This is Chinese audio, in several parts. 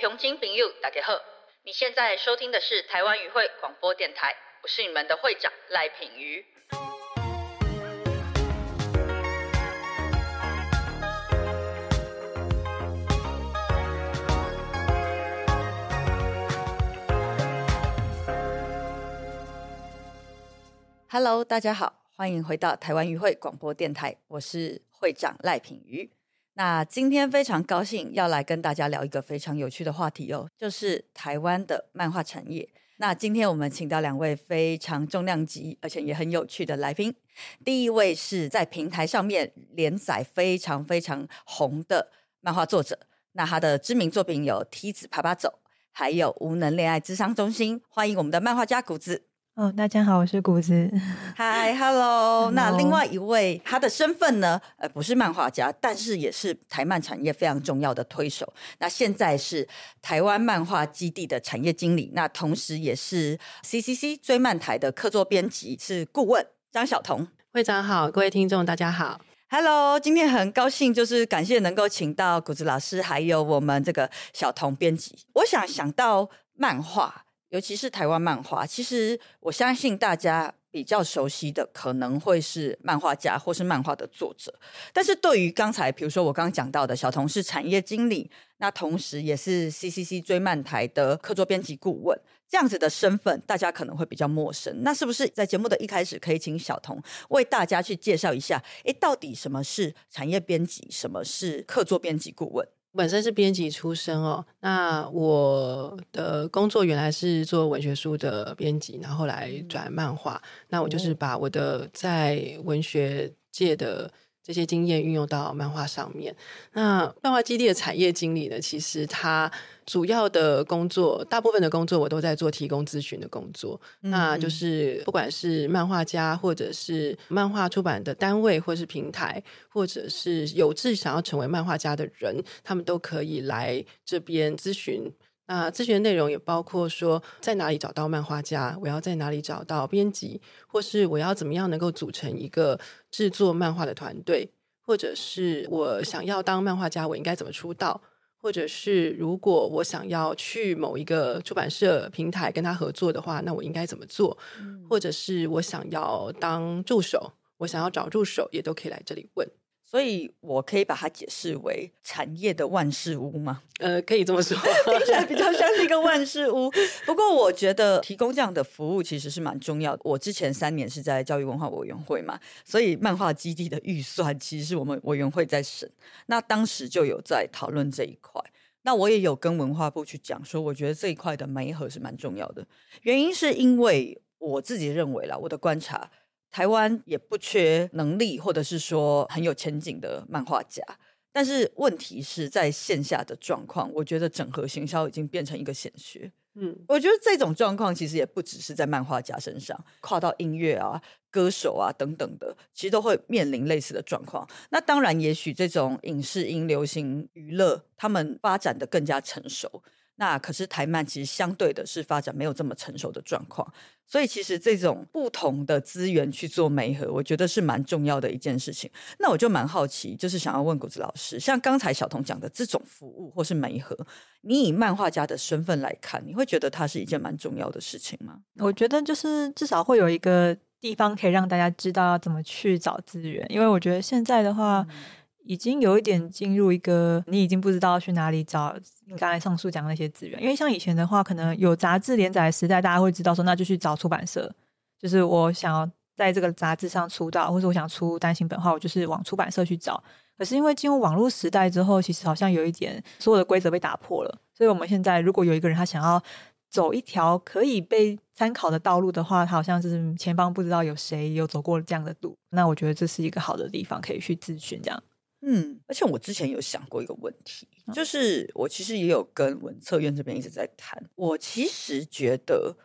雄金朋友大家好，你现在收听的是台湾语会广播电台，我是你们的会长赖品瑜。Hello，大家好，欢迎回到台湾语会广播电台，我是会长赖品瑜。那今天非常高兴要来跟大家聊一个非常有趣的话题哦，就是台湾的漫画产业。那今天我们请到两位非常重量级而且也很有趣的来宾。第一位是在平台上面连载非常非常红的漫画作者，那他的知名作品有《梯子爬爬走》，还有《无能恋爱智商中心》。欢迎我们的漫画家谷子。哦，大家好，我是谷子。嗨，Hello。那另外一位，他的身份呢？呃，不是漫画家，但是也是台漫产业非常重要的推手。那现在是台湾漫画基地的产业经理，那同时也是 CCC 追漫台的客座编辑，是顾问张晓彤会长好，各位听众大家好，Hello。今天很高兴，就是感谢能够请到谷子老师，还有我们这个小彤编辑。我想想到漫画。尤其是台湾漫画，其实我相信大家比较熟悉的可能会是漫画家或是漫画的作者。但是对于刚才，比如说我刚刚讲到的小童是产业经理，那同时也是 CCC 追漫台的客座编辑顾问，这样子的身份，大家可能会比较陌生。那是不是在节目的一开始，可以请小童为大家去介绍一下？诶，到底什么是产业编辑，什么是客座编辑顾问？本身是编辑出身哦，那我的工作原来是做文学书的编辑，然后来转漫画，那我就是把我的在文学界的。这些经验运用到漫画上面。那漫画基地的产业经理呢？其实他主要的工作，大部分的工作我都在做提供咨询的工作。那就是不管是漫画家，或者是漫画出版的单位，或是平台，或者是有志想要成为漫画家的人，他们都可以来这边咨询。那咨询的内容也包括说，在哪里找到漫画家？我要在哪里找到编辑？或是我要怎么样能够组成一个制作漫画的团队？或者是我想要当漫画家，我应该怎么出道？或者是如果我想要去某一个出版社平台跟他合作的话，那我应该怎么做？或者是我想要当助手，我想要找助手，也都可以来这里问。所以我可以把它解释为产业的万事屋吗？呃，可以这么说，听起来比较像是一个万事屋。不过我觉得提供这样的服务其实是蛮重要的。我之前三年是在教育文化委员会嘛，所以漫画基地的预算其实是我们委员会在审。那当时就有在讨论这一块。那我也有跟文化部去讲说，我觉得这一块的媒合是蛮重要的。原因是因为我自己认为啦，我的观察。台湾也不缺能力，或者是说很有前景的漫画家，但是问题是在线下的状况，我觉得整合行销已经变成一个显学。嗯，我觉得这种状况其实也不只是在漫画家身上，跨到音乐啊、歌手啊等等的，其实都会面临类似的状况。那当然，也许这种影视音、流行娱乐，他们发展的更加成熟。那可是台漫其实相对的是发展没有这么成熟的状况，所以其实这种不同的资源去做媒合，我觉得是蛮重要的一件事情。那我就蛮好奇，就是想要问谷子老师，像刚才小童讲的这种服务或是媒合，你以漫画家的身份来看，你会觉得它是一件蛮重要的事情吗？我觉得就是至少会有一个地方可以让大家知道要怎么去找资源，因为我觉得现在的话。已经有一点进入一个，你已经不知道去哪里找你刚才上述讲的那些资源，因为像以前的话，可能有杂志连载的时代，大家会知道说，那就去找出版社。就是我想要在这个杂志上出道，或者我想出单行本的话，我就是往出版社去找。可是因为进入网络时代之后，其实好像有一点所有的规则被打破了，所以我们现在如果有一个人他想要走一条可以被参考的道路的话，他好像是前方不知道有谁有走过这样的路，那我觉得这是一个好的地方，可以去咨询这样。嗯，而且我之前有想过一个问题，就是我其实也有跟文策院这边一直在谈。我其实觉得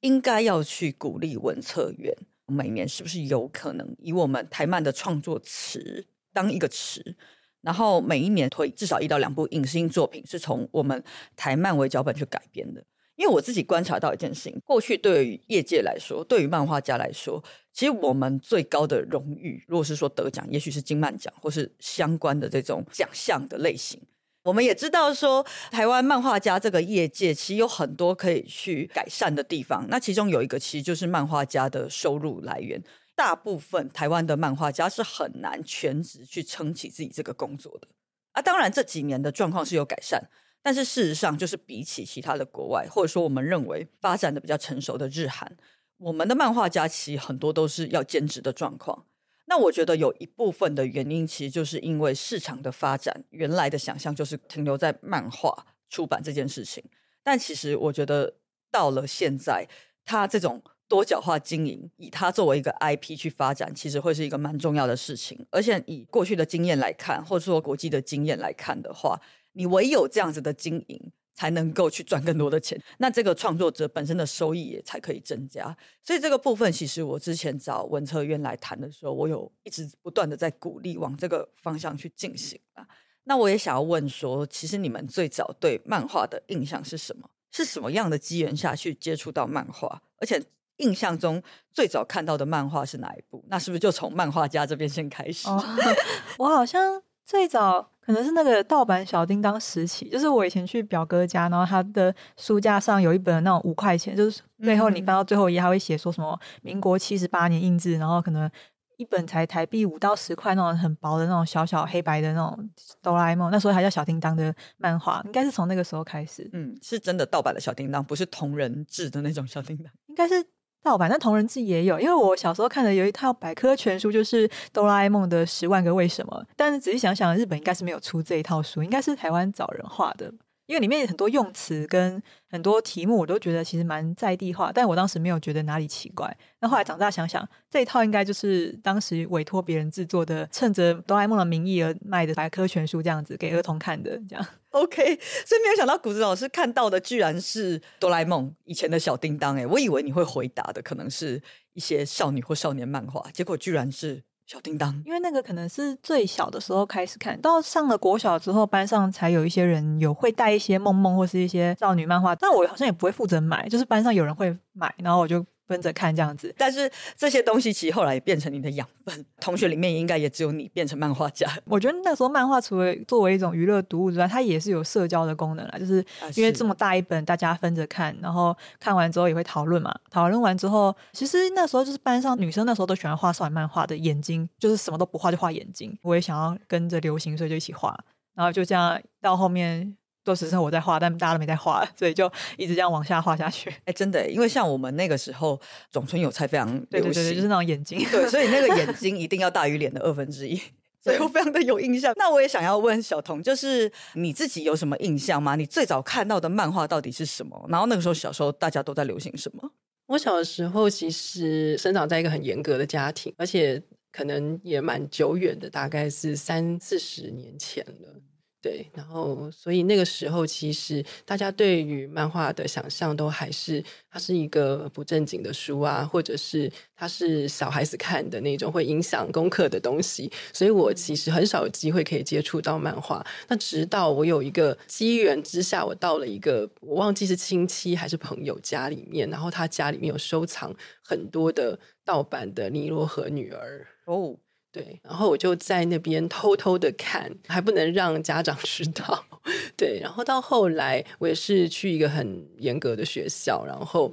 应该要去鼓励文策院，每年是不是有可能以我们台漫的创作词当一个词，然后每一年推至少一到两部影视音作品是从我们台漫为脚本去改编的。因为我自己观察到一件事情，过去对于业界来说，对于漫画家来说，其实我们最高的荣誉，如果是说得奖，也许是金漫奖或是相关的这种奖项的类型。我们也知道说，台湾漫画家这个业界其实有很多可以去改善的地方。那其中有一个其实就是漫画家的收入来源。大部分台湾的漫画家是很难全职去撑起自己这个工作的啊。当然这几年的状况是有改善，但是事实上就是比起其他的国外，或者说我们认为发展的比较成熟的日韩，我们的漫画家其实很多都是要兼职的状况。那我觉得有一部分的原因，其实就是因为市场的发展，原来的想象就是停留在漫画出版这件事情。但其实我觉得到了现在，它这种多角化经营，以它作为一个 IP 去发展，其实会是一个蛮重要的事情。而且以过去的经验来看，或者说国际的经验来看的话，你唯有这样子的经营。才能够去赚更多的钱，那这个创作者本身的收益也才可以增加。所以这个部分，其实我之前找文策院来谈的时候，我有一直不断的在鼓励往这个方向去进行啊。那我也想要问说，其实你们最早对漫画的印象是什么？是什么样的机缘下去接触到漫画？而且印象中最早看到的漫画是哪一部？那是不是就从漫画家这边先开始？我好像最早。可能是那个盗版小叮当时期，就是我以前去表哥家，然后他的书架上有一本那种五块钱，就是最后你翻到最后一页，他会写说什么民国七十八年印制，然后可能一本才台币五到十块那种很薄的那种小小黑白的那种哆啦 A 梦，那时候还叫小叮当的漫画，应该是从那个时候开始。嗯，是真的盗版的小叮当，不是同人制的那种小叮当，应该是。盗版，但同人志也有，因为我小时候看的有一套百科全书，就是哆啦 A 梦的十万个为什么。但是仔细想想，日本应该是没有出这一套书，应该是台湾找人画的。因为里面很多用词跟很多题目，我都觉得其实蛮在地化，但我当时没有觉得哪里奇怪。那后来长大想想，这一套应该就是当时委托别人制作的，趁着哆啦 A 梦的名义而卖的百科全书，这样子给儿童看的，这样。OK，所以没有想到谷子老师看到的居然是哆啦 A 梦以前的小叮当，哎，我以为你会回答的可能是一些少女或少年漫画，结果居然是。小叮当，因为那个可能是最小的时候开始看到上了国小之后，班上才有一些人有会带一些梦梦或是一些少女漫画，但我好像也不会负责买，就是班上有人会买，然后我就。跟着看这样子，但是这些东西其实后来也变成你的养分。同学里面应该也只有你变成漫画家。我觉得那时候漫画除了作为一种娱乐读物之外，它也是有社交的功能啦。就是因为这么大一本，大家分着看，然后看完之后也会讨论嘛。讨论完之后，其实那时候就是班上女生那时候都喜欢画少女漫画的眼睛，就是什么都不画就画眼睛。我也想要跟着流行，所以就一起画。然后就这样到后面。都只剩我在画，但大家都没在画，所以就一直这样往下画下去。哎，真的，因为像我们那个时候，总村有菜非常流行，就是那种眼睛，对，所以那个眼 睛一定要大于脸的二分之一，所以我非常的有印象。那我也想要问小童，就是你自己有什么印象吗？你最早看到的漫画到底是什么？然后那个时候小时候大家都在流行什么？我小的时候其实生长在一个很严格的家庭，而且可能也蛮久远的，大概是三四十年前了。对，然后所以那个时候，其实大家对于漫画的想象都还是它是一个不正经的书啊，或者是它是小孩子看的那种会影响功课的东西。所以我其实很少有机会可以接触到漫画。那直到我有一个机缘之下，我到了一个我忘记是亲戚还是朋友家里面，然后他家里面有收藏很多的盗版的《尼罗河女儿》哦。对，然后我就在那边偷偷的看，还不能让家长知道。对，然后到后来，我也是去一个很严格的学校，然后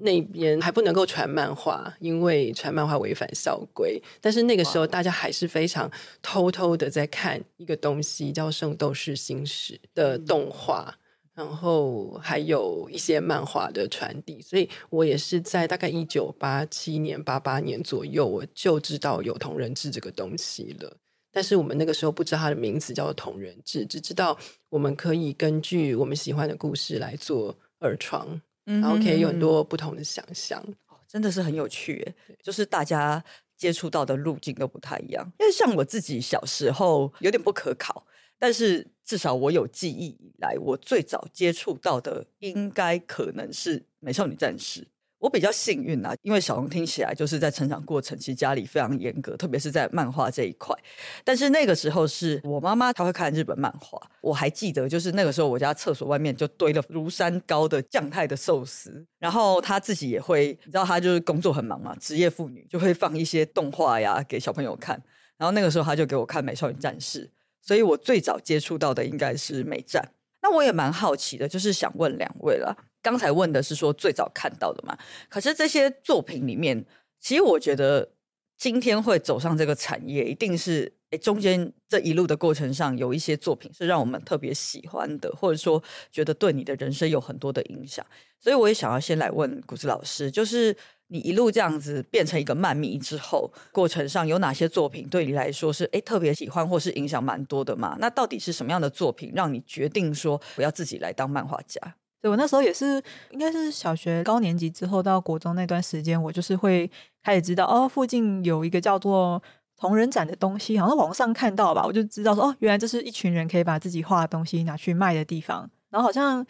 那边还不能够传漫画，因为传漫画违反校规。但是那个时候，大家还是非常偷偷的在看一个东西，叫《圣斗士星矢》的动画。然后还有一些漫画的传递，所以我也是在大概一九八七年、八八年左右，我就知道有同人志这个东西了。但是我们那个时候不知道它的名字叫做同人志，只知道我们可以根据我们喜欢的故事来做二创，然后可以有很多不同的想象。真的是很有趣，就是大家接触到的路径都不太一样。因为像我自己小时候有点不可考。但是至少我有记忆以来，我最早接触到的应该可能是《美少女战士》。我比较幸运啊，因为小龙听起来就是在成长过程，其实家里非常严格，特别是在漫画这一块。但是那个时候是我妈妈，她会看日本漫画。我还记得，就是那个时候我家厕所外面就堆了如山高的酱太的寿司，然后她自己也会，你知道，她就是工作很忙嘛，职业妇女就会放一些动画呀给小朋友看。然后那个时候她就给我看《美少女战士》。所以我最早接触到的应该是美战。那我也蛮好奇的，就是想问两位了。刚才问的是说最早看到的嘛？可是这些作品里面，其实我觉得今天会走上这个产业，一定是诶中间这一路的过程上有一些作品是让我们特别喜欢的，或者说觉得对你的人生有很多的影响。所以我也想要先来问谷子老师，就是你一路这样子变成一个漫迷之后，过程上有哪些作品对你来说是诶特别喜欢，或是影响蛮多的嘛？那到底是什么样的作品让你决定说我要自己来当漫画家？对我那时候也是，应该是小学高年级之后到国中那段时间，我就是会开始知道哦，附近有一个叫做同人展的东西，好像网上看到吧，我就知道说哦，原来这是一群人可以把自己画的东西拿去卖的地方。然后好像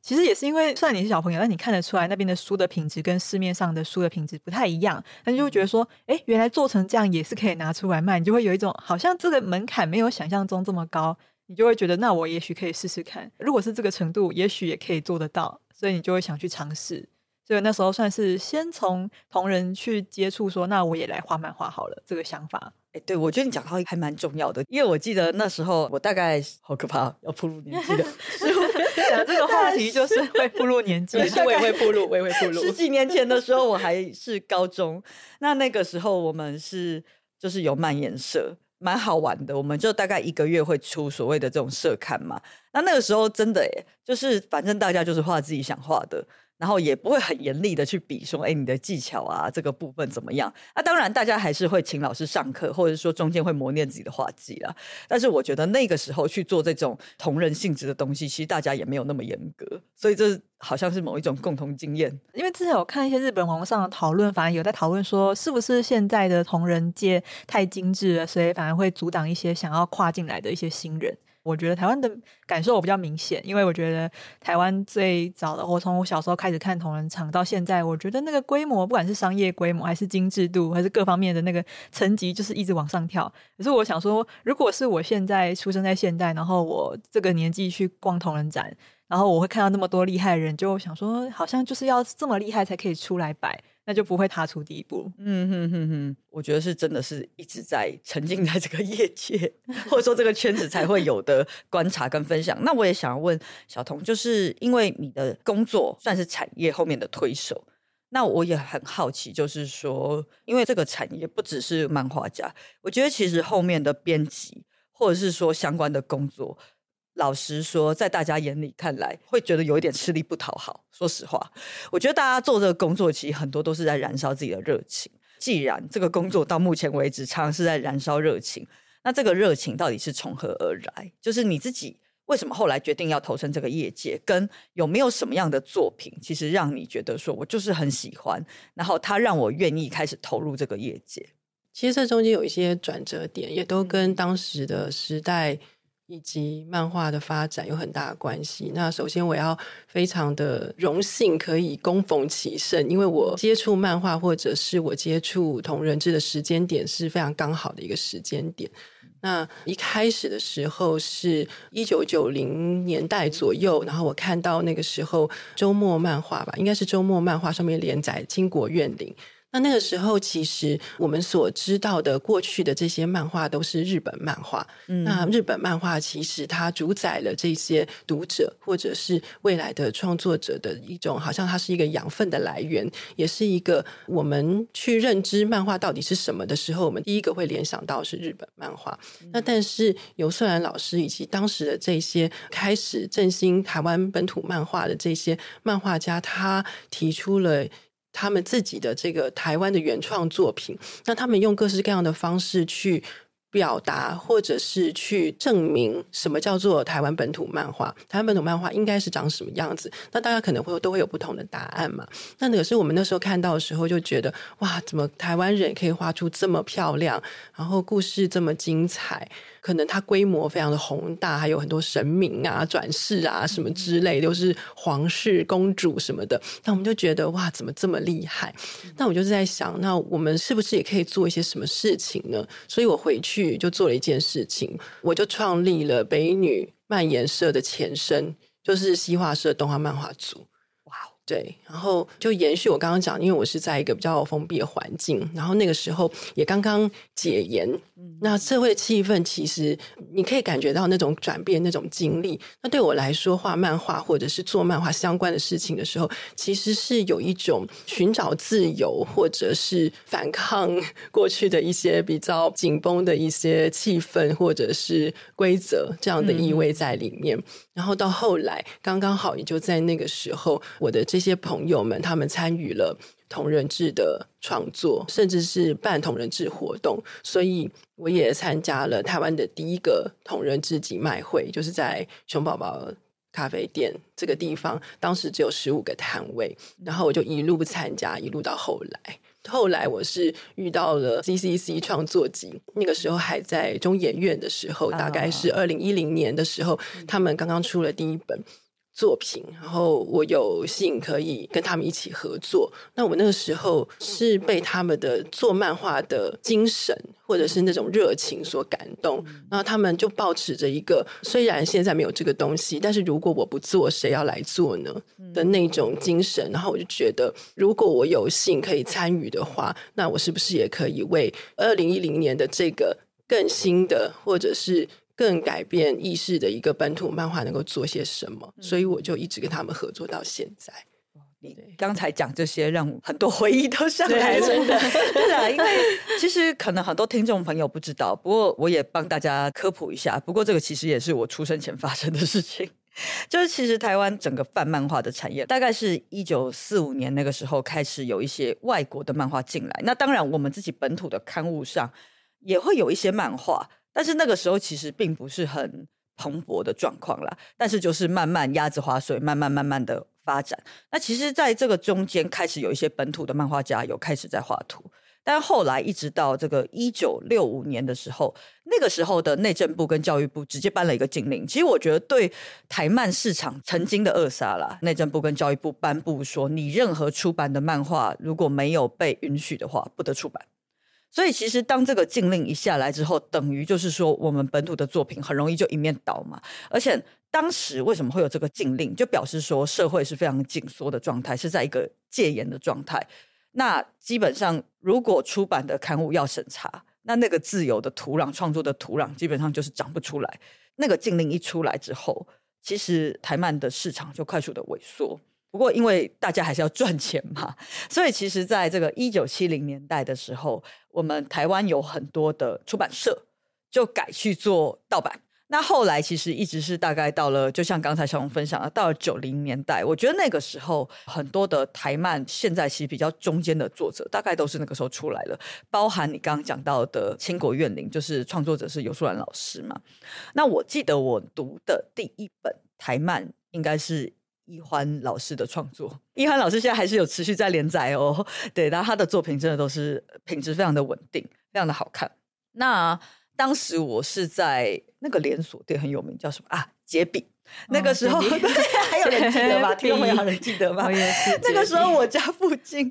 其实也是因为虽然你是小朋友，但你看得出来那边的书的品质跟市面上的书的品质不太一样，那你就会觉得说，哎，原来做成这样也是可以拿出来卖，你就会有一种好像这个门槛没有想象中这么高。你就会觉得，那我也许可以试试看。如果是这个程度，也许也可以做得到，所以你就会想去尝试。所以那时候算是先从同人去接触，说那我也来画漫画好了。这个想法，哎，对我觉得你讲到还蛮重要的，因为我记得那时候我大概好可怕，要步入年纪的，讲这个话题就是会步入年纪，我也会步入，我也会步入。十几年前的时候，我还是高中，那那个时候我们是就是有漫研社。蛮好玩的，我们就大概一个月会出所谓的这种社刊嘛。那那个时候真的耶，就是反正大家就是画自己想画的。然后也不会很严厉的去比说，哎，你的技巧啊，这个部分怎么样？啊，当然大家还是会请老师上课，或者说中间会磨练自己的画技啦。但是我觉得那个时候去做这种同人性质的东西，其实大家也没有那么严格，所以这好像是某一种共同经验。因为之前有看一些日本网络上的讨论，反而有在讨论说，是不是现在的同人界太精致了，所以反而会阻挡一些想要跨进来的一些新人。我觉得台湾的感受我比较明显，因为我觉得台湾最早的，我从我小时候开始看同人场到现在，我觉得那个规模，不管是商业规模，还是精致度，还是各方面的那个层级，就是一直往上跳。可是我想说，如果是我现在出生在现代，然后我这个年纪去逛同人展，然后我会看到那么多厉害的人，就想说，好像就是要这么厉害才可以出来摆。那就不会踏出第一步。嗯哼哼哼，我觉得是真的是一直在沉浸在这个业界，或者说这个圈子才会有的观察跟分享。那我也想要问小童，就是因为你的工作算是产业后面的推手，那我也很好奇，就是说，因为这个产业不只是漫画家，我觉得其实后面的编辑或者是说相关的工作。老实说，在大家眼里看来，会觉得有一点吃力不讨好。说实话，我觉得大家做这个工作，其实很多都是在燃烧自己的热情。既然这个工作到目前为止常常是在燃烧热情，那这个热情到底是从何而来？就是你自己为什么后来决定要投身这个业界？跟有没有什么样的作品，其实让你觉得说我就是很喜欢，然后他让我愿意开始投入这个业界？其实这中间有一些转折点，也都跟当时的时代。以及漫画的发展有很大的关系。那首先，我要非常的荣幸可以恭逢其盛，因为我接触漫画或者是我接触同人志的时间点是非常刚好的一个时间点。那一开始的时候是一九九零年代左右，然后我看到那个时候周末漫画吧，应该是周末漫画上面连载《金国怨灵》。那那个时候，其实我们所知道的过去的这些漫画都是日本漫画。那日本漫画其实它主宰了这些读者或者是未来的创作者的一种，好像它是一个养分的来源，也是一个我们去认知漫画到底是什么的时候，我们第一个会联想到是日本漫画。那但是尤瑟兰老师以及当时的这些开始振兴台湾本土漫画的这些漫画家，他提出了。他们自己的这个台湾的原创作品，那他们用各式各样的方式去。表达或者是去证明什么叫做台湾本土漫画？台湾本土漫画应该是长什么样子？那大家可能会都会有不同的答案嘛？那可是我们那时候看到的时候，就觉得哇，怎么台湾人可以画出这么漂亮，然后故事这么精彩？可能它规模非常的宏大，还有很多神明啊、转世啊什么之类，都是皇室公主什么的。那我们就觉得哇，怎么这么厉害？那我就是在想，那我们是不是也可以做一些什么事情呢？所以我回去。就做了一件事情，我就创立了北女漫研社的前身，就是西画社动画漫画组。哇，对，然后就延续我刚刚讲，因为我是在一个比较封闭的环境，然后那个时候也刚刚解严，那社会气氛其实你可以感觉到那种转变、那种经历。那对我来说，画漫画或者是做漫画相关的事情的时候，其实是有一种寻找自由，或者是反抗 过去的一些比较紧绷的一些气氛，或者是规则这样的意味在里面。然后到后来，刚刚好也就在那个时候，我的。这些朋友们，他们参与了同人志的创作，甚至是办同人志活动，所以我也参加了台湾的第一个同人志集卖会，就是在熊宝宝咖啡店这个地方，当时只有十五个摊位，然后我就一路参加，一路到后来。后来我是遇到了 CCC 创作集，那个时候还在中研院的时候，大概是二零一零年的时候，他们刚刚出了第一本。作品，然后我有幸可以跟他们一起合作。那我那个时候是被他们的做漫画的精神，或者是那种热情所感动。然后他们就保持着一个，虽然现在没有这个东西，但是如果我不做，谁要来做呢？的那种精神。然后我就觉得，如果我有幸可以参与的话，那我是不是也可以为二零一零年的这个更新的，或者是？更改变意识的一个本土漫画能够做些什么？所以我就一直跟他们合作到现在。你刚才讲这些，让很多回忆都上来了。真的，对啊，因为其实可能很多听众朋友不知道，不过我也帮大家科普一下。不过这个其实也是我出生前发生的事情，就是其实台湾整个泛漫画的产业，大概是一九四五年那个时候开始有一些外国的漫画进来。那当然，我们自己本土的刊物上也会有一些漫画。但是那个时候其实并不是很蓬勃的状况啦，但是就是慢慢鸭子划水，慢慢慢慢的发展。那其实在这个中间开始有一些本土的漫画家有开始在画图，但后来一直到这个一九六五年的时候，那个时候的内政部跟教育部直接颁了一个禁令。其实我觉得对台漫市场曾经的扼杀啦，内政部跟教育部颁布说，你任何出版的漫画如果没有被允许的话，不得出版。所以其实当这个禁令一下来之后，等于就是说我们本土的作品很容易就一面倒嘛。而且当时为什么会有这个禁令，就表示说社会是非常紧缩的状态，是在一个戒严的状态。那基本上如果出版的刊物要审查，那那个自由的土壤、创作的土壤基本上就是长不出来。那个禁令一出来之后，其实台漫的市场就快速的萎缩。不过，因为大家还是要赚钱嘛，所以其实，在这个一九七零年代的时候，我们台湾有很多的出版社就改去做盗版。那后来其实一直是大概到了，就像刚才小红分享的，到了九零年代，我觉得那个时候很多的台漫现在其实比较中间的作者，大概都是那个时候出来了。包含你刚刚讲到的《倾国怨灵》，就是创作者是尤素兰老师嘛。那我记得我读的第一本台漫应该是。易欢老师的创作，易欢老师现在还是有持续在连载哦。对，然后他的作品真的都是品质非常的稳定，非常的好看。那当时我是在那个连锁店很有名，叫什么啊？杰比。那个时候 还有人记得吗？听众朋友有人记得吗？那个时候我家附近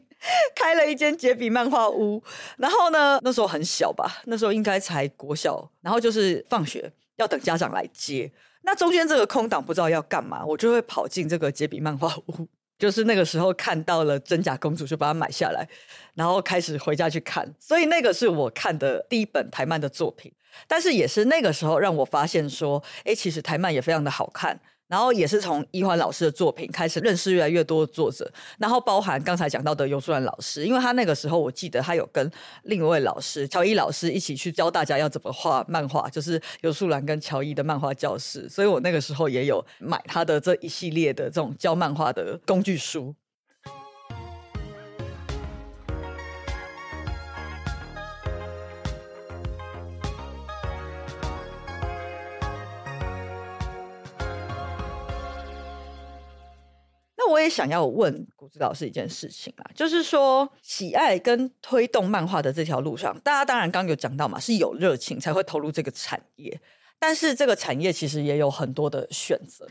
开了一间杰比漫画屋，然后呢，那时候很小吧，那时候应该才国小，然后就是放学要等家长来接。那中间这个空档不知道要干嘛，我就会跑进这个杰比漫画屋，就是那个时候看到了真假公主，就把它买下来，然后开始回家去看。所以那个是我看的第一本台漫的作品，但是也是那个时候让我发现说，哎，其实台漫也非常的好看。然后也是从易欢老师的作品开始认识越来越多的作者，然后包含刚才讲到的尤素兰老师，因为他那个时候我记得他有跟另一位老师乔伊老师一起去教大家要怎么画漫画，就是尤素兰跟乔伊的漫画教室，所以我那个时候也有买他的这一系列的这种教漫画的工具书。那我也想要问谷子老师一件事情啊，就是说喜爱跟推动漫画的这条路上，大家当然刚有讲到嘛，是有热情才会投入这个产业，但是这个产业其实也有很多的选择，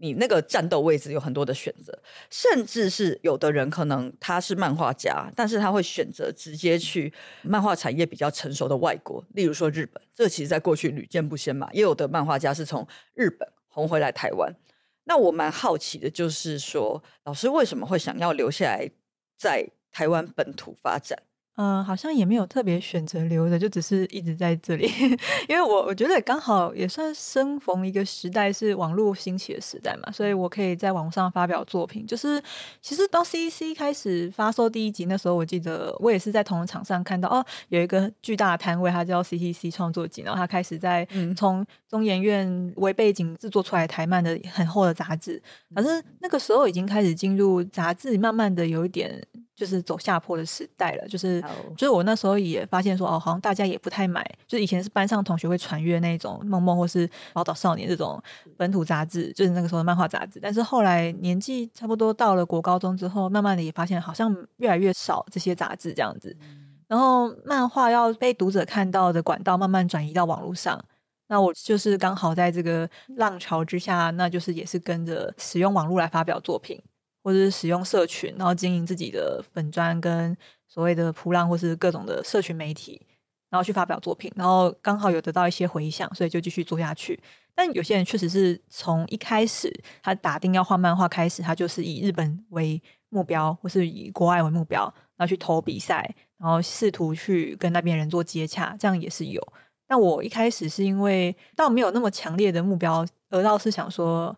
你那个战斗位置有很多的选择，甚至是有的人可能他是漫画家，但是他会选择直接去漫画产业比较成熟的外国，例如说日本，这其实在过去屡见不鲜嘛，也有的漫画家是从日本红回来台湾。那我蛮好奇的，就是说，老师为什么会想要留下来在台湾本土发展？嗯，好像也没有特别选择留着，就只是一直在这里。因为我我觉得刚好也算生逢一个时代，是网络兴起的时代嘛，所以我可以在网上发表作品。就是其实到 CEC 开始发售第一集那时候，我记得我也是在同一场上看到哦，有一个巨大的摊位，它叫 CCC 创作集，然后它开始在从中研院为背景制作出来台漫的很厚的杂志。反正那个时候已经开始进入杂志，慢慢的有一点。就是走下坡的时代了，就是，就是我那时候也发现说，哦，好像大家也不太买，就以前是班上同学会传阅那种《梦梦》或是《宝岛少年》这种本土杂志，就是那个时候的漫画杂志。但是后来年纪差不多到了国高中之后，慢慢的也发现好像越来越少这些杂志这样子。然后漫画要被读者看到的管道慢慢转移到网络上，那我就是刚好在这个浪潮之下，那就是也是跟着使用网络来发表作品。或者是使用社群，然后经营自己的粉砖跟所谓的扑浪，或是各种的社群媒体，然后去发表作品，然后刚好有得到一些回响，所以就继续做下去。但有些人确实是从一开始他打定要画漫画开始，他就是以日本为目标，或是以国外为目标，然后去投比赛，然后试图去跟那边人做接洽，这样也是有。但我一开始是因为倒没有那么强烈的目标，而倒是想说。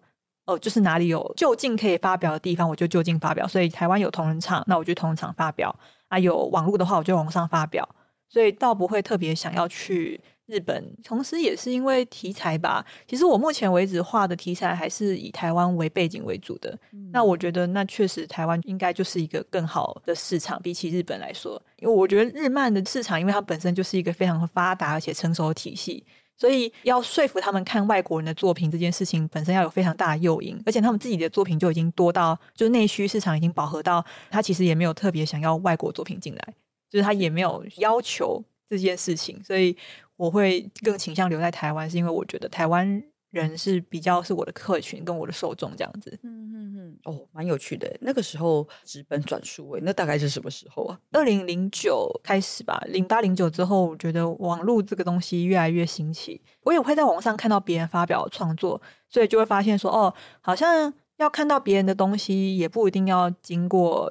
哦，就是哪里有就近可以发表的地方，我就就近发表。所以台湾有同仁场，那我就同仁场发表啊。有网络的话，我就网上发表。所以倒不会特别想要去日本。同时，也是因为题材吧。其实我目前为止画的题材还是以台湾为背景为主的。那我觉得，那确实台湾应该就是一个更好的市场，比起日本来说。因为我觉得日漫的市场，因为它本身就是一个非常发达而且成熟的体系。所以要说服他们看外国人的作品这件事情本身要有非常大的诱因，而且他们自己的作品就已经多到，就是内需市场已经饱和到，他其实也没有特别想要外国作品进来，就是他也没有要求这件事情，所以我会更倾向留在台湾，是因为我觉得台湾。人是比较是我的客群跟我的受众这样子，嗯嗯嗯，哦，蛮有趣的。那个时候直本转数位，那大概是什么时候啊？二零零九开始吧，零八零九之后，我觉得网络这个东西越来越兴起。我也会在网上看到别人发表创作，所以就会发现说，哦，好像要看到别人的东西，也不一定要经过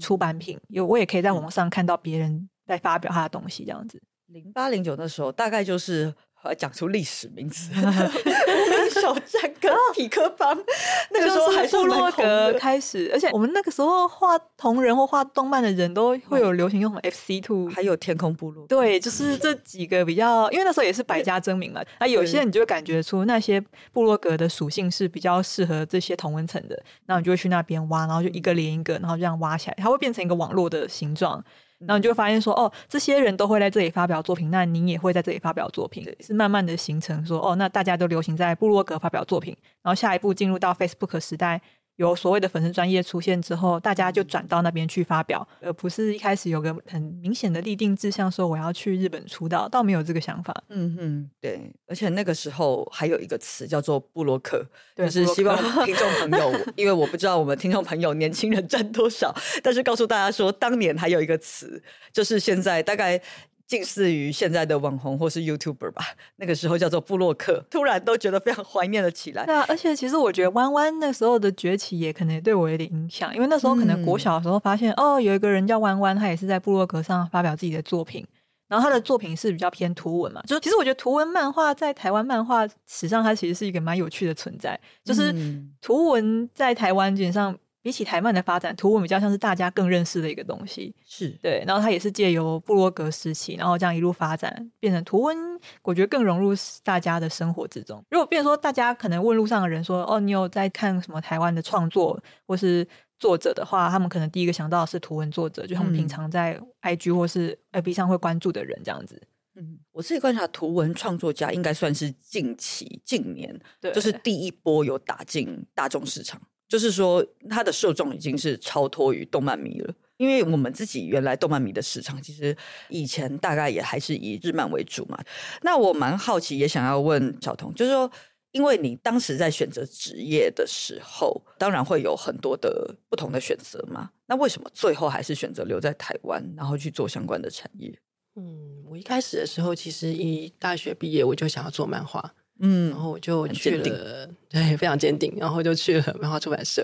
出版品，有我也可以在网上看到别人在发表他的东西这样子。零八零九那时候，大概就是。讲出历史名词，小战跟匹克邦，那个时候还是布洛格开始，而且我们那个时候画同人或画动漫的人都会有流行用 FC Two，还有天空部落，对，就是这几个比较，因为那时候也是百家争鸣嘛。那有些人你就会感觉出那些部落格的属性是比较适合这些同温层的，那你就会去那边挖，然后就一个连一个，然后这样挖起来，它会变成一个网络的形状。然后你就会发现说，哦，这些人都会在这里发表作品，那你也会在这里发表作品，是慢慢的形成说，哦，那大家都流行在部落格发表作品，然后下一步进入到 Facebook 时代。有所谓的粉丝专业出现之后，大家就转到那边去发表，而不是一开始有个很明显的立定志向，说我要去日本出道，倒没有这个想法。嗯哼，对。而且那个时候还有一个词叫做布洛克，就是希望听众朋友，因为我不知道我们听众朋友年轻人占多少，但是告诉大家说，当年还有一个词，就是现在大概。近似于现在的网红或是 YouTuber 吧，那个时候叫做布洛克，突然都觉得非常怀念了起来。对啊，而且其实我觉得弯弯那时候的崛起也可能对我有点影响，因为那时候可能国小的时候发现哦，有一个人叫弯弯，他也是在布洛克上发表自己的作品，然后他的作品是比较偏图文嘛，就是其实我觉得图文漫画在台湾漫画史上，它其实是一个蛮有趣的存在，就是图文在台湾基本上。比起台漫的发展，图文比较像是大家更认识的一个东西，是对。然后它也是借由布洛格时期，然后这样一路发展，变成图文，我觉得更融入大家的生活之中。如果变说大家可能问路上的人说：“哦，你有在看什么台湾的创作或是作者的话？”他们可能第一个想到的是图文作者，就他们平常在 IG 或是 FB 上会关注的人这样子。嗯，我自己观察，图文创作家应该算是近期近年，就是第一波有打进大众市场。就是说，他的受众已经是超脱于动漫迷了，因为我们自己原来动漫迷的市场，其实以前大概也还是以日漫为主嘛。那我蛮好奇，也想要问小童，就是说，因为你当时在选择职业的时候，当然会有很多的不同的选择嘛。那为什么最后还是选择留在台湾，然后去做相关的产业？嗯，我一开始的时候，其实一大学毕业我就想要做漫画。嗯然后我就去了，对，非常坚定，然后就去了漫画出版社。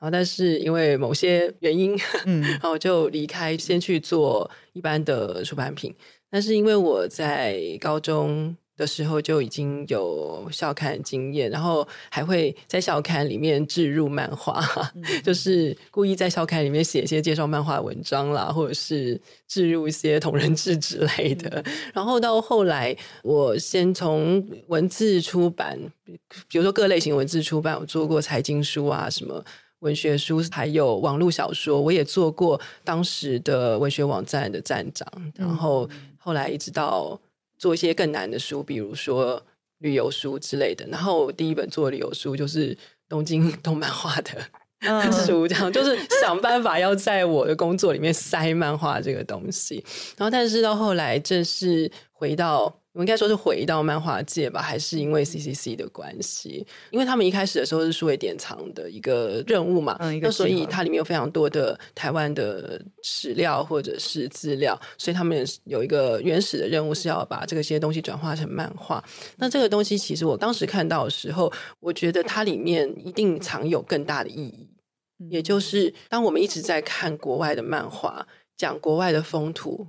然后，但是因为某些原因，嗯 然后就离开，先去做一般的出版品。但是因为我在高中的时候就已经有校刊经验，然后还会在校刊里面置入漫画，就是故意在校刊里面写一些介绍漫画的文章啦，或者是置入一些同人志之类的。然后到后来，我先从文字出版，比如说各类型文字出版，我做过财经书啊，什么。文学书还有网络小说，我也做过当时的文学网站的站长，然后后来一直到做一些更难的书，比如说旅游书之类的。然后我第一本做的旅游书就是东京 动漫画的嗯 书，这样就是想办法要在我的工作里面塞漫画这个东西。然后，但是到后来正式回到。我应该说是回到漫画界吧，还是因为 CCC 的关系？因为他们一开始的时候是数位典藏的一个任务嘛，那所以它里面有非常多的台湾的史料或者是资料，所以他们有一个原始的任务是要把这个些东西转化成漫画。那这个东西其实我当时看到的时候，我觉得它里面一定藏有更大的意义，也就是当我们一直在看国外的漫画，讲国外的风土、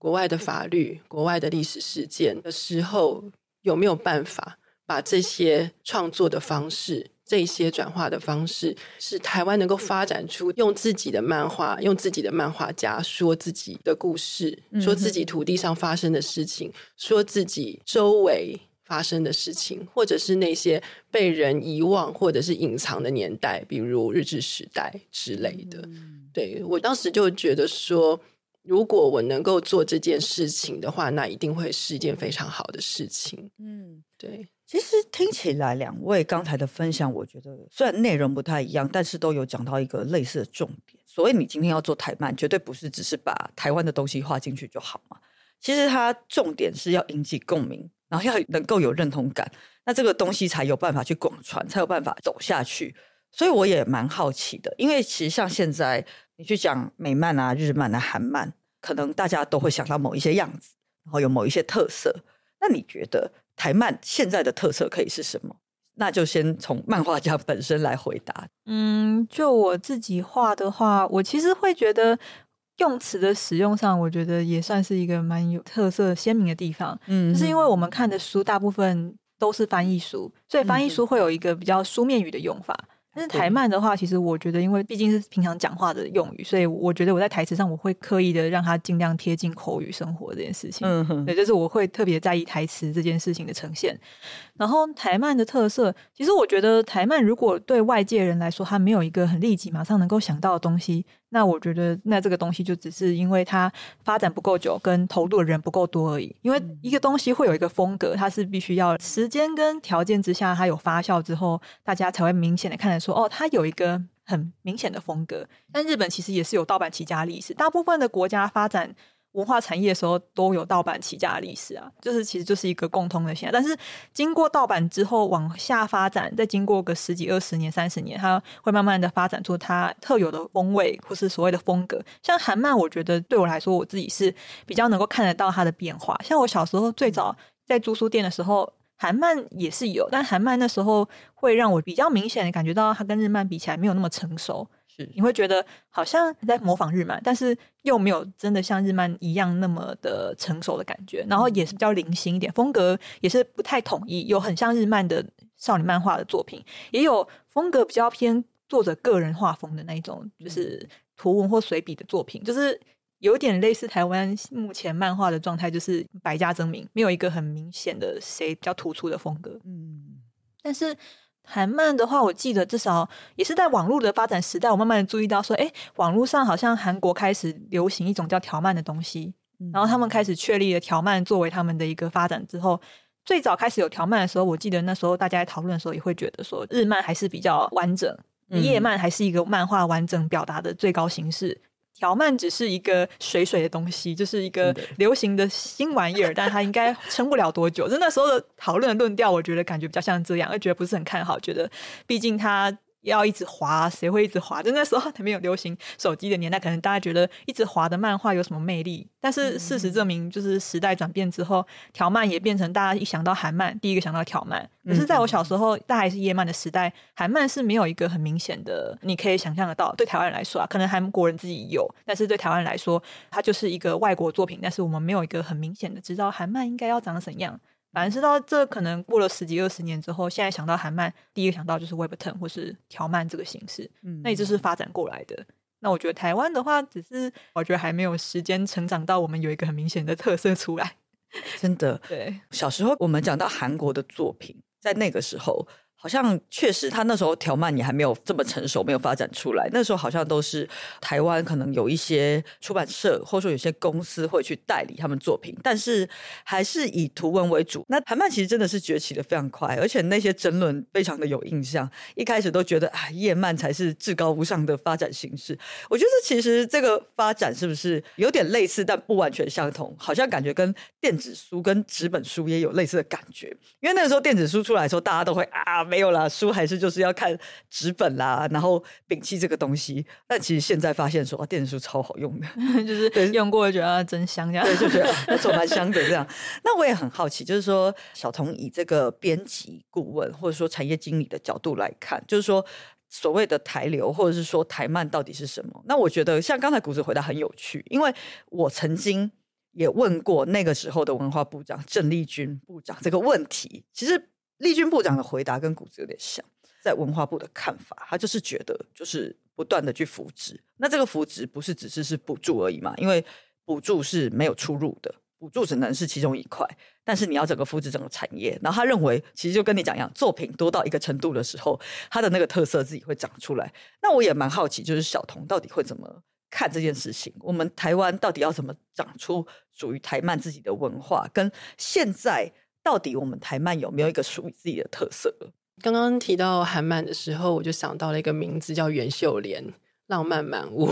国外的法律、国外的历史事件的时候，有没有办法把这些创作的方式？这些转化的方式是台湾能够发展出用自己的漫画、用自己的漫画家说自己的故事，说自己土地上发生的事情，说自己周围发生的事情，或者是那些被人遗忘或者是隐藏的年代，比如日治时代之类的。对我当时就觉得说，如果我能够做这件事情的话，那一定会是一件非常好的事情。嗯，对，其实听起来两位刚才的分享，我觉得虽然内容不太一样，但是都有讲到一个类似的重点。所以你今天要做台漫，绝对不是只是把台湾的东西画进去就好嘛。其实它重点是要引起共鸣，然后要能够有认同感，那这个东西才有办法去广传，才有办法走下去。所以我也蛮好奇的，因为其实像现在你去讲美漫啊、日漫啊、韩漫，可能大家都会想到某一些样子，然后有某一些特色。那你觉得台漫现在的特色可以是什么？那就先从漫画家本身来回答。嗯，就我自己画的话，我其实会觉得用词的使用上，我觉得也算是一个蛮有特色、鲜明的地方。嗯就是因为我们看的书大部分都是翻译书，所以翻译书会有一个比较书面语的用法。但是台漫的话，其实我觉得，因为毕竟是平常讲话的用语，所以我觉得我在台词上我会刻意的让它尽量贴近口语生活这件事情。嗯哼对，就是我会特别在意台词这件事情的呈现。然后台漫的特色，其实我觉得台漫如果对外界人来说，它没有一个很立即马上能够想到的东西，那我觉得那这个东西就只是因为它发展不够久，跟投入的人不够多而已。因为一个东西会有一个风格，它是必须要时间跟条件之下，它有发酵之后，大家才会明显的看得出，哦，它有一个很明显的风格。但日本其实也是有盗版起家历史，大部分的国家发展。文化产业的时候都有盗版起家的历史啊，就是其实就是一个共通的现象。但是经过盗版之后往下发展，再经过个十几、二十年、三十年，它会慢慢的发展出它特有的风味，或是所谓的风格。像韩漫，我觉得对我来说，我自己是比较能够看得到它的变化。像我小时候最早在租书店的时候。韩漫也是有，但韩漫那时候会让我比较明显的感觉到它跟日漫比起来没有那么成熟。是。你会觉得好像在模仿日漫，但是又没有真的像日漫一样那么的成熟的感觉，然后也是比较零星一点，风格也是不太统一，有很像日漫的少女漫画的作品，也有风格比较偏作者个人画风的那一种，就是图文或随笔的作品，就是有点类似台湾目前漫画的状态，就是百家争鸣，没有一个很明显的谁比较突出的风格。嗯。但是韩漫的话，我记得至少也是在网络的发展时代，我慢慢的注意到说，哎，网络上好像韩国开始流行一种叫条漫的东西，然后他们开始确立了条漫作为他们的一个发展之后。最早开始有条漫的时候，我记得那时候大家在讨论的时候，也会觉得说日漫还是比较完整，嗯夜漫还是一个漫画完整表达的最高形式。条漫只是一个水水的东西，就是一个流行的新玩意儿，但它应该撑不了多久。就那时候的讨论论调，我觉得感觉比较像这样，而觉得不是很看好，觉得毕竟它要一直滑，谁会一直滑？就那时候还没有流行手机的年代，可能大家觉得一直滑的漫画有什么魅力？但是事实证明，就是时代转变之后，条漫也变成大家一想到韩漫，第一个想到条漫。可是在我小时候，大还是夜漫的时代，韩漫是没有一个很明显的，你可以想象得到。对台湾人来说啊，可能韩国人自己有，但是对台湾人来说，它就是一个外国作品。但是我们没有一个很明显的知道韩漫应该要长怎样。反正是到这可能过了十几二十年之后，现在想到韩漫，第一个想到就是 Webtoon 或是条漫这个形式，那也就是发展过来的。那我觉得台湾的话，只是我觉得还没有时间成长到我们有一个很明显的特色出来。真的，对，小时候我们讲到韩国的作品，在那个时候。好像确实，他那时候条漫也还没有这么成熟，没有发展出来。那时候好像都是台湾可能有一些出版社，或者说有些公司会去代理他们作品，但是还是以图文为主。那韩漫其实真的是崛起的非常快，而且那些争论非常的有印象。一开始都觉得啊，叶漫才是至高无上的发展形式。我觉得其实这个发展是不是有点类似，但不完全相同？好像感觉跟电子书跟纸本书也有类似的感觉。因为那个时候电子书出来的时候，大家都会啊。没有啦，书还是就是要看纸本啦，然后摒弃这个东西。但其实现在发现说，电子书超好用的，就是用过觉得真香，这样对，就觉得那种蛮香的这样。那我也很好奇，就是说小童以这个编辑顾问或者说产业经理的角度来看，就是说所谓的台流或者是说台漫到底是什么？那我觉得像刚才谷子回答很有趣，因为我曾经也问过那个时候的文化部长郑丽君部长这个问题，其实。丽君部长的回答跟谷子有点像，在文化部的看法，他就是觉得就是不断的去扶植，那这个扶植不是只是是补助而已嘛？因为补助是没有出入的，补助只能是其中一块，但是你要整个扶植整个产业。然后他认为，其实就跟你讲一样，作品多到一个程度的时候，他的那个特色自己会长出来。那我也蛮好奇，就是小童到底会怎么看这件事情？我们台湾到底要怎么长出属于台漫自己的文化？跟现在。到底我们台漫有没有一个属于自己的特色？刚刚提到韩漫的时候，我就想到了一个名字，叫袁秀莲，《浪漫满屋》，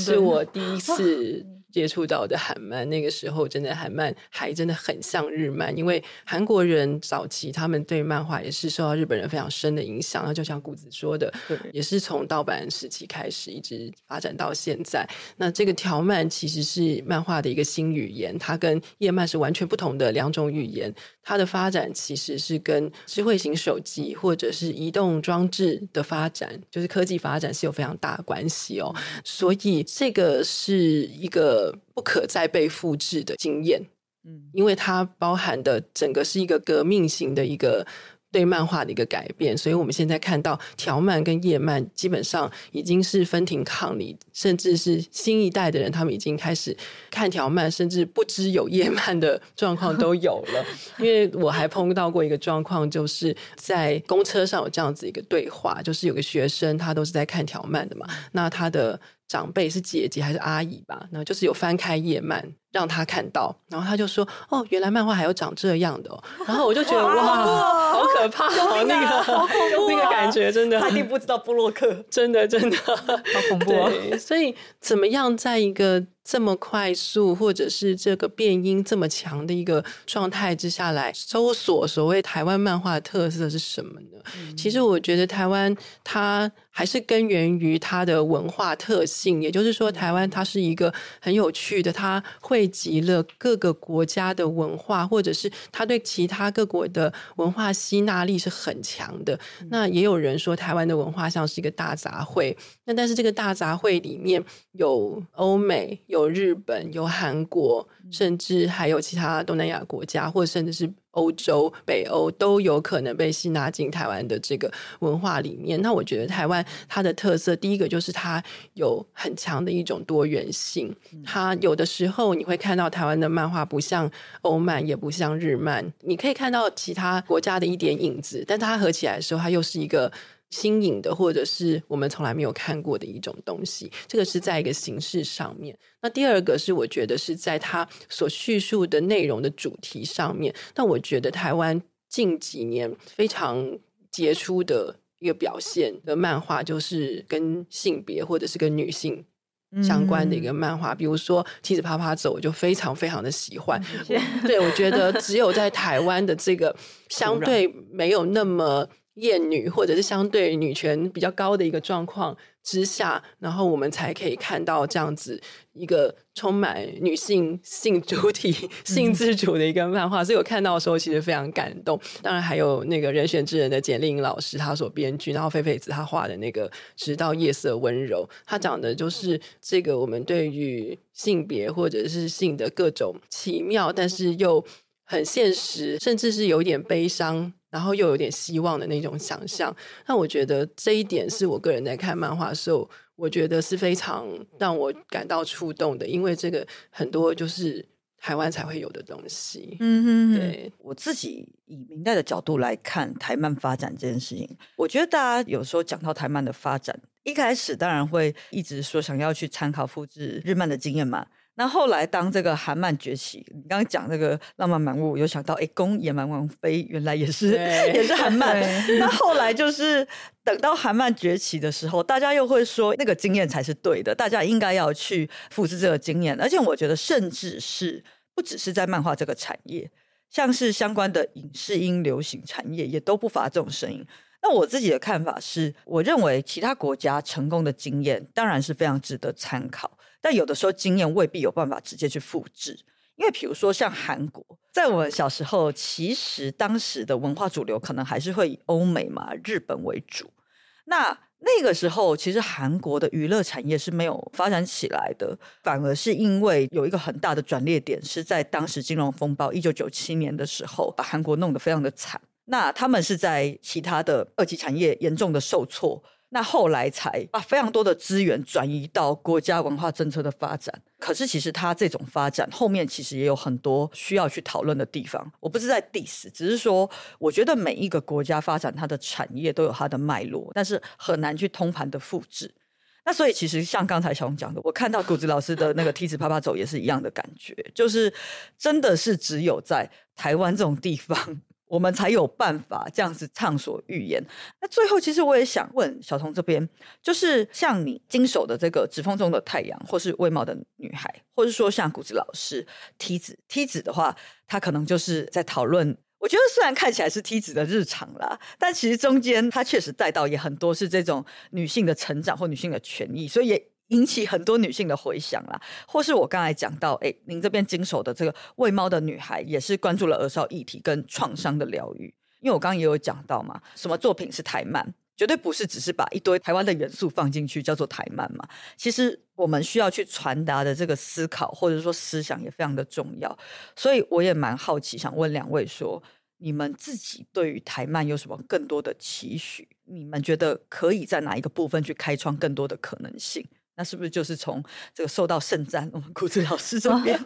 是我第一次。接触到的韩漫，那个时候真的韩漫还真的很像日漫，因为韩国人早期他们对漫画也是受到日本人非常深的影响。那就像谷子说的，也是从盗版时期开始，一直发展到现在。那这个条漫其实是漫画的一个新语言，它跟页漫是完全不同的两种语言。它的发展其实是跟智慧型手机或者是移动装置的发展，就是科技发展是有非常大的关系哦。所以这个是一个不可再被复制的经验，嗯，因为它包含的整个是一个革命型的一个。对漫画的一个改变，所以我们现在看到条漫跟页漫基本上已经是分庭抗礼，甚至是新一代的人他们已经开始看条漫，甚至不知有页漫的状况都有了。因为我还碰到过一个状况，就是在公车上有这样子一个对话，就是有个学生他都是在看条漫的嘛，那他的长辈是姐姐还是阿姨吧？然后就是有翻开页漫。让他看到，然后他就说：“哦，原来漫画还有长这样的。”然后我就觉得 哇，好可怕，好那个，好恐怖，那个感觉真的，他一定不知道布洛克，真的真的 好恐怖。所以，怎么样在一个这么快速，或者是这个变音这么强的一个状态之下来搜索所谓台湾漫画的特色是什么呢？其实，我觉得台湾它还是根源于它的文化特性，也就是说，台湾它是一个很有趣的，它。汇集了各个国家的文化，或者是它对其他各国的文化吸纳力是很强的。那也有人说，台湾的文化像是一个大杂烩。那但是这个大杂烩里面有欧美、有日本、有韩国，甚至还有其他东南亚国家，或者甚至是。欧洲、北欧都有可能被吸纳进台湾的这个文化里面。那我觉得台湾它的特色，第一个就是它有很强的一种多元性。它有的时候你会看到台湾的漫画不像欧漫，也不像日漫，你可以看到其他国家的一点影子，但它合起来的时候，它又是一个。新颖的，或者是我们从来没有看过的一种东西，这个是在一个形式上面。那第二个是，我觉得是在它所叙述的内容的主题上面。那我觉得台湾近几年非常杰出的一个表现的漫画，就是跟性别或者是跟女性相关的一个漫画，比如说《妻子啪啪走》，我就非常非常的喜欢。对，我觉得只有在台湾的这个相对没有那么。厌女或者是相对女权比较高的一个状况之下，然后我们才可以看到这样子一个充满女性性主体、性自主的一个漫画。所以我看到的时候其实非常感动。当然还有那个人选之人的简丽颖老师他所编剧，然后菲菲子他画的那个《直到夜色温柔》，他讲的就是这个我们对于性别或者是性的各种奇妙，但是又很现实，甚至是有点悲伤。然后又有点希望的那种想象，那我觉得这一点是我个人在看漫画的时候，我觉得是非常让我感到触动的，因为这个很多就是台湾才会有的东西。嗯哼，对我自己以明代的角度来看台漫发展这件事情，我觉得大家有时候讲到台漫的发展，一开始当然会一直说想要去参考复制日漫的经验嘛。那后来，当这个韩漫崛起，你刚刚讲那个浪漫满屋，有想到，哎，宫野蛮王妃原来也是也是韩漫。那后来就是等到韩漫崛起的时候，大家又会说那个经验才是对的，大家应该要去复制这个经验。而且我觉得，甚至是不只是在漫画这个产业，像是相关的影视音流行产业，也都不乏这种声音。那我自己的看法是，我认为其他国家成功的经验当然是非常值得参考。但有的时候经验未必有办法直接去复制，因为比如说像韩国，在我们小时候，其实当时的文化主流可能还是会以欧美嘛、日本为主。那那个时候，其实韩国的娱乐产业是没有发展起来的，反而是因为有一个很大的转捩点，是在当时金融风暴一九九七年的时候，把韩国弄得非常的惨。那他们是在其他的二级产业严重的受挫。那后来才把非常多的资源转移到国家文化政策的发展。可是其实它这种发展后面其实也有很多需要去讨论的地方。我不是在 diss，只是说我觉得每一个国家发展它的产业都有它的脉络，但是很难去通盘的复制。那所以其实像刚才小红讲的，我看到谷子老师的那个梯子啪啪走也是一样的感觉，就是真的是只有在台湾这种地方。我们才有办法这样子畅所欲言。那最后，其实我也想问小童这边，就是像你经手的这个《指缝中的太阳》，或是《微貌的女孩》，或者说像谷子老师梯子梯子的话，他可能就是在讨论。我觉得虽然看起来是梯子的日常啦，但其实中间他确实带到也很多是这种女性的成长或女性的权益，所以也。引起很多女性的回响啦，或是我刚才讲到，哎，您这边经手的这个喂猫的女孩，也是关注了儿少议题跟创伤的疗愈。因为我刚刚也有讲到嘛，什么作品是台漫，绝对不是只是把一堆台湾的元素放进去叫做台漫嘛。其实我们需要去传达的这个思考或者说思想也非常的重要。所以我也蛮好奇，想问两位说，你们自己对于台漫有什么更多的期许？你们觉得可以在哪一个部分去开创更多的可能性？那是不是就是从这个受到盛赞，我们谷子老师这边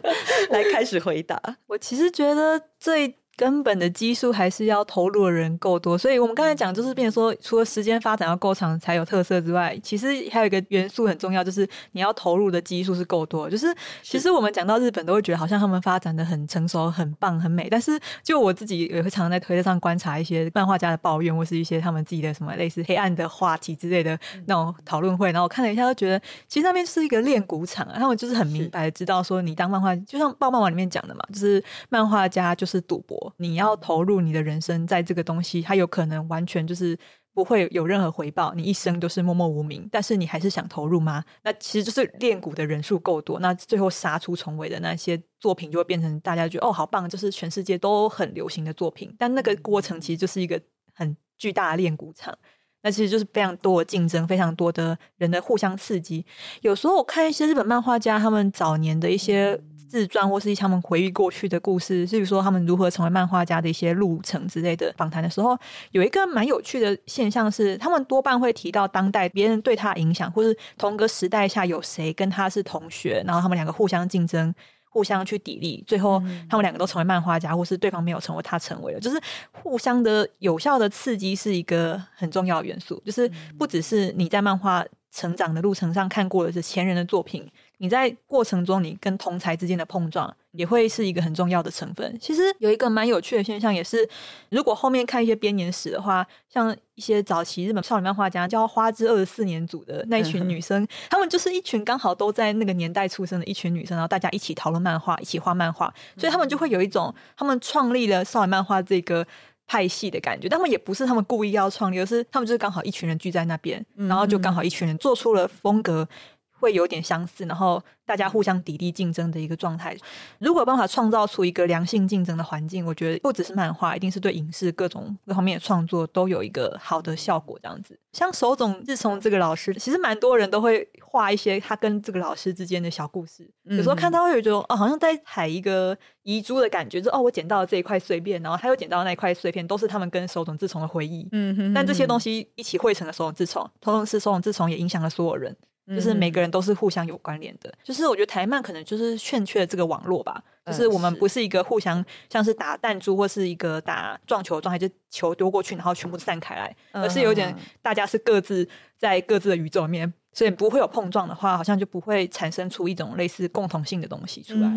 来开始回答？我其实觉得最。根本的基数还是要投入的人够多，所以我们刚才讲就是，变说除了时间发展要够长才有特色之外，其实还有一个元素很重要，就是你要投入的基数是够多。就是其实我们讲到日本，都会觉得好像他们发展的很成熟、很棒、很美，但是就我自己也会常常在推特上观察一些漫画家的抱怨，或是一些他们自己的什么类似黑暗的话题之类的那种讨论会，然后我看了一下，都觉得其实那边是一个练鼓场啊，他们就是很明白知道说，你当漫画就像《爆漫网》里面讲的嘛，就是漫画家就是赌博。你要投入你的人生在这个东西，它有可能完全就是不会有任何回报，你一生都是默默无名。但是你还是想投入吗？那其实就是练鼓的人数够多，那最后杀出重围的那些作品就会变成大家觉得哦好棒，就是全世界都很流行的作品。但那个过程其实就是一个很巨大的练鼓场，那其实就是非常多的竞争，非常多的人的互相刺激。有时候我看一些日本漫画家他们早年的一些。自传或是一他们回忆过去的故事，比如说他们如何成为漫画家的一些路程之类的访谈的时候，有一个蛮有趣的现象是，他们多半会提到当代别人对他影响，或是同个时代下有谁跟他是同学，然后他们两个互相竞争、互相去砥砺，最后他们两个都成为漫画家，或是对方没有成为，他成为了，就是互相的有效的刺激是一个很重要的元素，就是不只是你在漫画成长的路程上看过的是前人的作品。你在过程中，你跟同才之间的碰撞也会是一个很重要的成分。其实有一个蛮有趣的现象，也是如果后面看一些编年史的话，像一些早期日本少女漫画家叫花之二十四年组的那一群女生，她们就是一群刚好都在那个年代出生的一群女生，然后大家一起讨论漫画，一起画漫画，所以她们就会有一种她们创立了少女漫画这个派系的感觉，但他们也不是他们故意要创立，而是他们就是刚好一群人聚在那边，然后就刚好一群人做出了风格。会有点相似，然后大家互相砥砺竞争的一个状态。如果有办法创造出一个良性竞争的环境，我觉得不只是漫画，一定是对影视各种各方面的创作都有一个好的效果。这样子，像手冢治虫这个老师，其实蛮多人都会画一些他跟这个老师之间的小故事。有时候看到会有一种哦，好像在采一个遗珠的感觉，就哦，我捡到了这一块碎片，然后他又捡到那一块碎片，都是他们跟手冢治虫的回忆。嗯哼，但这些东西一起汇成了手冢治虫，同时手冢治虫也影响了所有人。就是每个人都是互相有关联的，就是我觉得台漫可能就是欠缺这个网络吧，就是我们不是一个互相像是打弹珠或是一个打撞球状态，就球丢过去然后全部散开来，而是有点大家是各自在各自的宇宙里面，所以不会有碰撞的话，好像就不会产生出一种类似共同性的东西出来。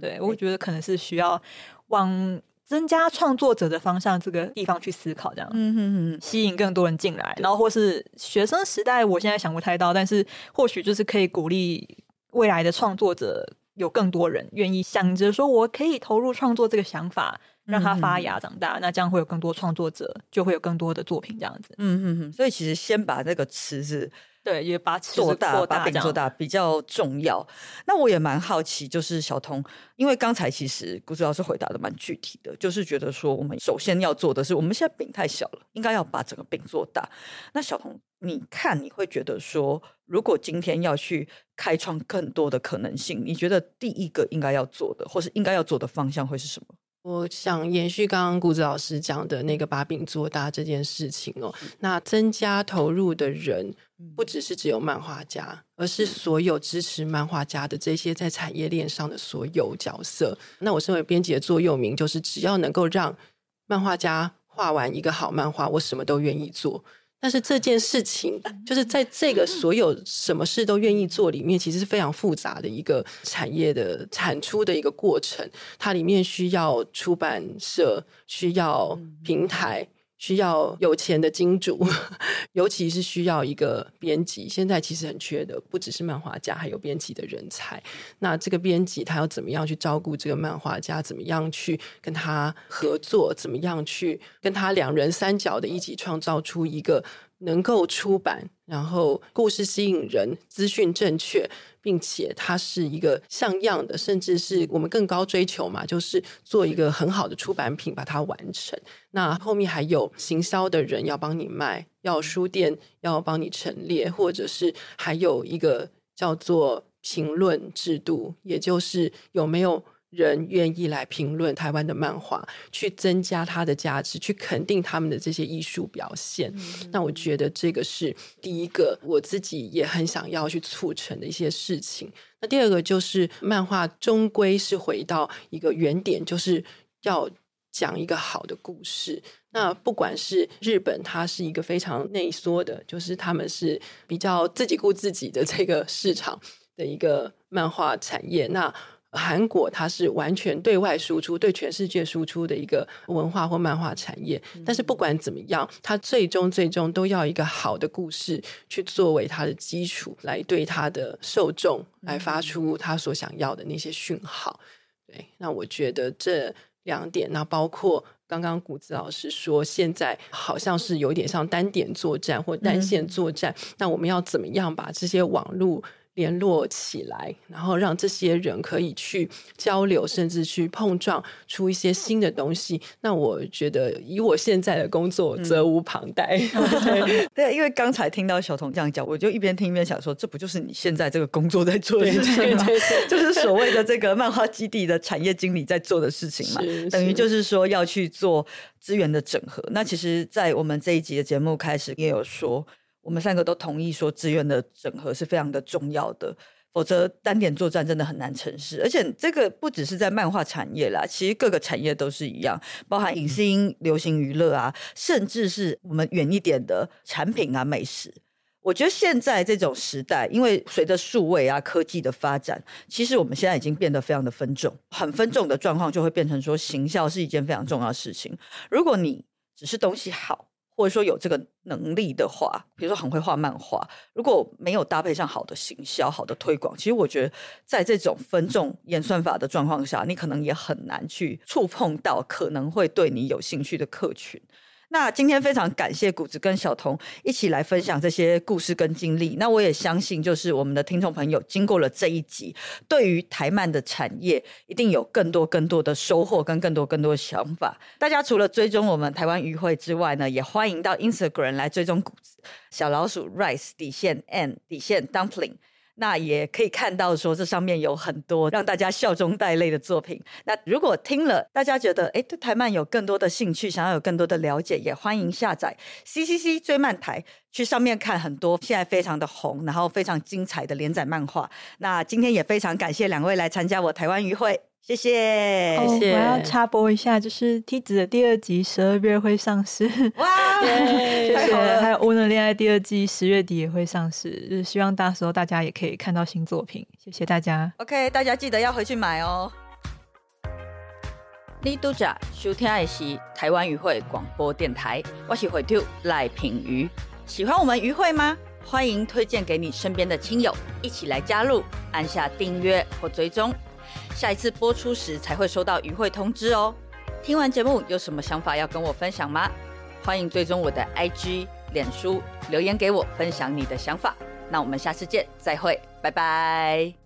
对，我觉得可能是需要往。增加创作者的方向这个地方去思考，这样，嗯哼哼，吸引更多人进来，然后或是学生时代，我现在想不太到，但是或许就是可以鼓励未来的创作者有更多人愿意想着说，我可以投入创作这个想法，让它发芽长大，那这样会有更多创作者，就会有更多的作品这样子，嗯嗯嗯，所以其实先把那个池子。对，也把做大，把饼做大比较重要。那我也蛮好奇，就是小童，因为刚才其实古子老师回答的蛮具体的，就是觉得说，我们首先要做的是，我们现在饼太小了，应该要把整个饼做大。那小童，你看，你会觉得说，如果今天要去开创更多的可能性，你觉得第一个应该要做的，或是应该要做的方向会是什么？我想延续刚刚谷子老师讲的那个把饼做大这件事情哦，那增加投入的人不只是只有漫画家，而是所有支持漫画家的这些在产业链上的所有角色。那我身为编辑的座右铭就是：只要能够让漫画家画完一个好漫画，我什么都愿意做。但是这件事情，就是在这个所有什么事都愿意做里面，其实是非常复杂的一个产业的产出的一个过程。它里面需要出版社，需要平台。需要有钱的金主，尤其是需要一个编辑。现在其实很缺的，不只是漫画家，还有编辑的人才。那这个编辑他要怎么样去照顾这个漫画家？怎么样去跟他合作？怎么样去跟他两人三角的一起创造出一个？能够出版，然后故事吸引人，资讯正确，并且它是一个像样的，甚至是我们更高追求嘛，就是做一个很好的出版品，把它完成。那后面还有行销的人要帮你卖，要书店要帮你陈列，或者是还有一个叫做评论制度，也就是有没有。人愿意来评论台湾的漫画，去增加它的价值，去肯定他们的这些艺术表现。那我觉得这个是第一个，我自己也很想要去促成的一些事情。那第二个就是漫画终归是回到一个原点，就是要讲一个好的故事。那不管是日本，它是一个非常内缩的，就是他们是比较自己顾自己的这个市场的一个漫画产业。那韩国它是完全对外输出、对全世界输出的一个文化或漫画产业，但是不管怎么样，它最终最终都要一个好的故事去作为它的基础，来对它的受众来发出他所想要的那些讯号。对，那我觉得这两点，那包括刚刚谷子老师说，现在好像是有点像单点作战或单线作战，那我们要怎么样把这些网络？联络起来，然后让这些人可以去交流，甚至去碰撞出一些新的东西。那我觉得，以我现在的工作，责无旁贷。对，因为刚才听到小童这样讲，我就一边听一边想说，这不就是你现在这个工作在做的事情吗？就是所谓的这个漫画基地的产业经理在做的事情嘛。等于就是说要去做资源的整合。那其实，在我们这一集的节目开始也有说。我们三个都同意说，资源的整合是非常的重要的，否则单点作战真的很难成事。而且这个不只是在漫画产业啦，其实各个产业都是一样，包含影视音、流行娱乐啊，甚至是我们远一点的产品啊、美食。我觉得现在这种时代，因为随着数位啊科技的发展，其实我们现在已经变得非常的分众，很分众的状况就会变成说，行销是一件非常重要的事情。如果你只是东西好。或者说有这个能力的话，比如说很会画漫画，如果没有搭配上好的行销、好的推广，其实我觉得在这种分众演算法的状况下，你可能也很难去触碰到可能会对你有兴趣的客群。那今天非常感谢谷子跟小童一起来分享这些故事跟经历。那我也相信，就是我们的听众朋友经过了这一集，对于台漫的产业一定有更多更多的收获跟更多更多的想法。大家除了追踪我们台湾渔会之外呢，也欢迎到 Instagram 来追踪谷子小老鼠 Rice 底线 N 底线 Dumpling。那也可以看到，说这上面有很多让大家笑中带泪的作品。那如果听了，大家觉得哎，对台漫有更多的兴趣，想要有更多的了解，也欢迎下载 CCC 追漫台，去上面看很多现在非常的红，然后非常精彩的连载漫画。那今天也非常感谢两位来参加我台湾渔会。谢谢，谢谢。我要插播一下，就是《梯子》的第二集十二月会上市，哇，谢谢。还有《无能恋爱》第二季十月底也会上市，就是希望到时候大家也可以看到新作品。谢谢大家。OK，大家记得要回去买哦。你都在收听的是台湾语会广播电台，我是回头赖品瑜。喜欢我们渔会吗？欢迎推荐给你身边的亲友，一起来加入，按下订阅或追踪。下一次播出时才会收到与会通知哦。听完节目有什么想法要跟我分享吗？欢迎追踪我的 IG、脸书留言给我，分享你的想法。那我们下次见，再会，拜拜。